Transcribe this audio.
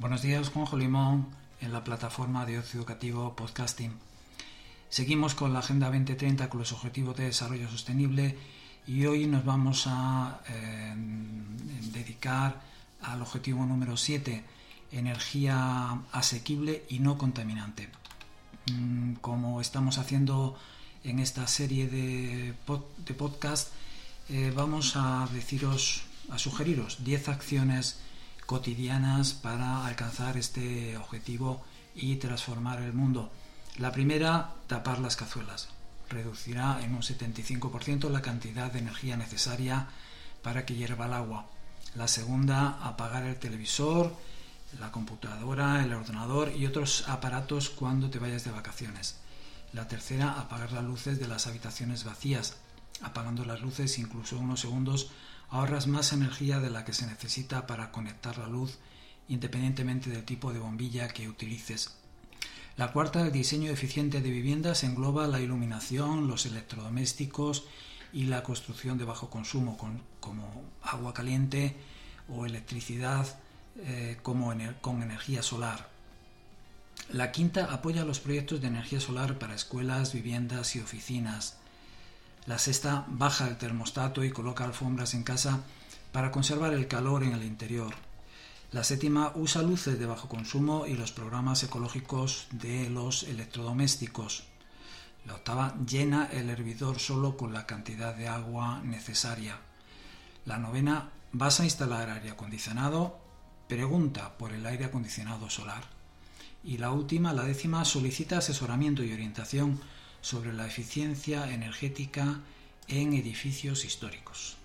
Buenos días, Juanjo Limón, en la plataforma de ocio educativo Podcasting. Seguimos con la Agenda 2030 con los Objetivos de Desarrollo Sostenible y hoy nos vamos a eh, dedicar al objetivo número 7, energía asequible y no contaminante. Mm, como estamos haciendo en esta serie de, de podcast, eh, vamos a deciros, a sugeriros 10 acciones cotidianas para alcanzar este objetivo y transformar el mundo. La primera, tapar las cazuelas. Reducirá en un 75% la cantidad de energía necesaria para que hierva el agua. La segunda, apagar el televisor, la computadora, el ordenador y otros aparatos cuando te vayas de vacaciones. La tercera, apagar las luces de las habitaciones vacías. Apagando las luces incluso unos segundos ahorras más energía de la que se necesita para conectar la luz independientemente del tipo de bombilla que utilices. La cuarta, el diseño eficiente de viviendas engloba la iluminación, los electrodomésticos y la construcción de bajo consumo, como agua caliente o electricidad eh, como con energía solar. La quinta apoya los proyectos de energía solar para escuelas, viviendas y oficinas. La sexta baja el termostato y coloca alfombras en casa para conservar el calor en el interior. La séptima usa luces de bajo consumo y los programas ecológicos de los electrodomésticos. La octava llena el hervidor solo con la cantidad de agua necesaria. La novena vas a instalar aire acondicionado, pregunta por el aire acondicionado solar. Y la última, la décima, solicita asesoramiento y orientación sobre la eficiencia energética en edificios históricos.